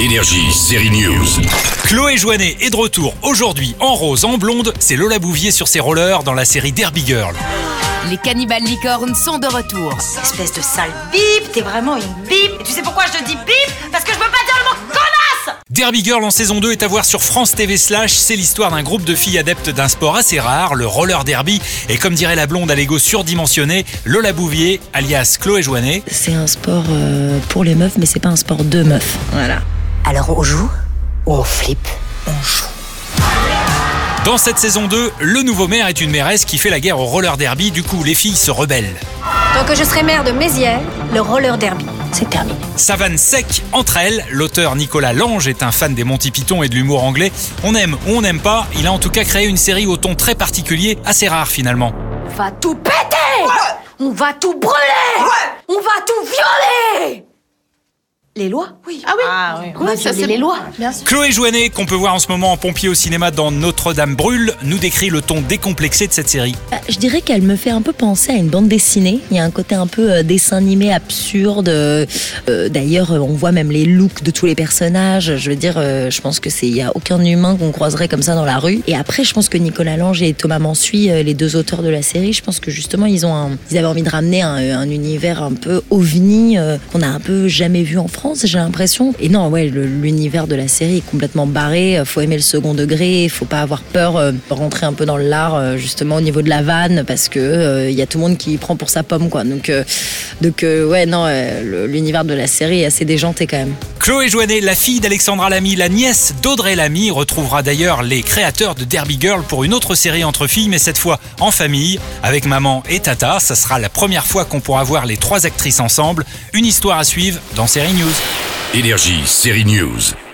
Énergie, série News. Chloé Joannet est de retour aujourd'hui en rose, en blonde. C'est Lola Bouvier sur ses rollers dans la série Derby Girl. Les cannibales licornes sont de retour. Espèce de sale bip, t'es vraiment une bip. Et tu sais pourquoi je te dis bip? Parce que je peux pas dire Derby Girl en saison 2 est à voir sur France TV Slash. C'est l'histoire d'un groupe de filles adeptes d'un sport assez rare, le roller derby. Et comme dirait la blonde à l'ego surdimensionné, Lola Bouvier, alias Chloé Joannet. C'est un sport euh, pour les meufs, mais c'est pas un sport de meufs. Voilà. Alors on joue ou on flippe? On joue. Dans cette saison 2, le nouveau maire est une mairesse qui fait la guerre au roller derby. Du coup, les filles se rebellent. Tant que je serai maire de Mézières, le roller derby, c'est terminé. Savane sec entre elles. L'auteur Nicolas Lange est un fan des Monty Python et de l'humour anglais. On aime ou on n'aime pas, il a en tout cas créé une série au ton très particulier, assez rare finalement. On va tout péter On va tout brûler On va tout violer Les lois Oui. Ah oui. On va violer les lois. Bien sûr. Chloé Joannet, qu'on peut voir en ce moment en pompier au cinéma dans Notre-Dame brûle, nous décrit le ton décomplexé de cette série. Bah, Je dirais qu'elle me fait un peu penser à une bande dessinée. Il y a un côté un peu euh, dessin animé absurde. Euh, euh, D'ailleurs, euh, on voit même les looks de tous les personnages. Je veux dire, euh, je pense que c'est il y a aucun humain qu'on croiserait comme ça dans la rue. Et après, je pense que Nicolas Lange et Thomas Mansuy, euh, les deux auteurs de la série, je pense que justement ils ont un- ils avaient envie de ramener un, un univers un peu ovni euh, qu'on a un peu jamais vu en France, j'ai l'impression. Et non, ouais, l'univers de la série est complètement barré. Euh, Faut aimer le second degré, faut pas avoir peur, euh, rentrer un peu dans l'art euh, justement au niveau de la vanne parce que euh, il y a tout le monde qui prend pour sa pomme quoi. Donc euh, donc euh, ouais non, euh, l'univers de la série est assez déjanté quand même. Chloé Joannet, la fille d'Alexandra Lamy, la nièce d'Audrey Lamy, retrouvera d'ailleurs les créateurs de Derby Girl pour une autre série entre filles, mais cette fois en famille, avec maman et tata. Ça sera la première fois qu'on pourra voir les trois actrices ensemble. Une histoire à suivre dans Série News. Énergie, série News.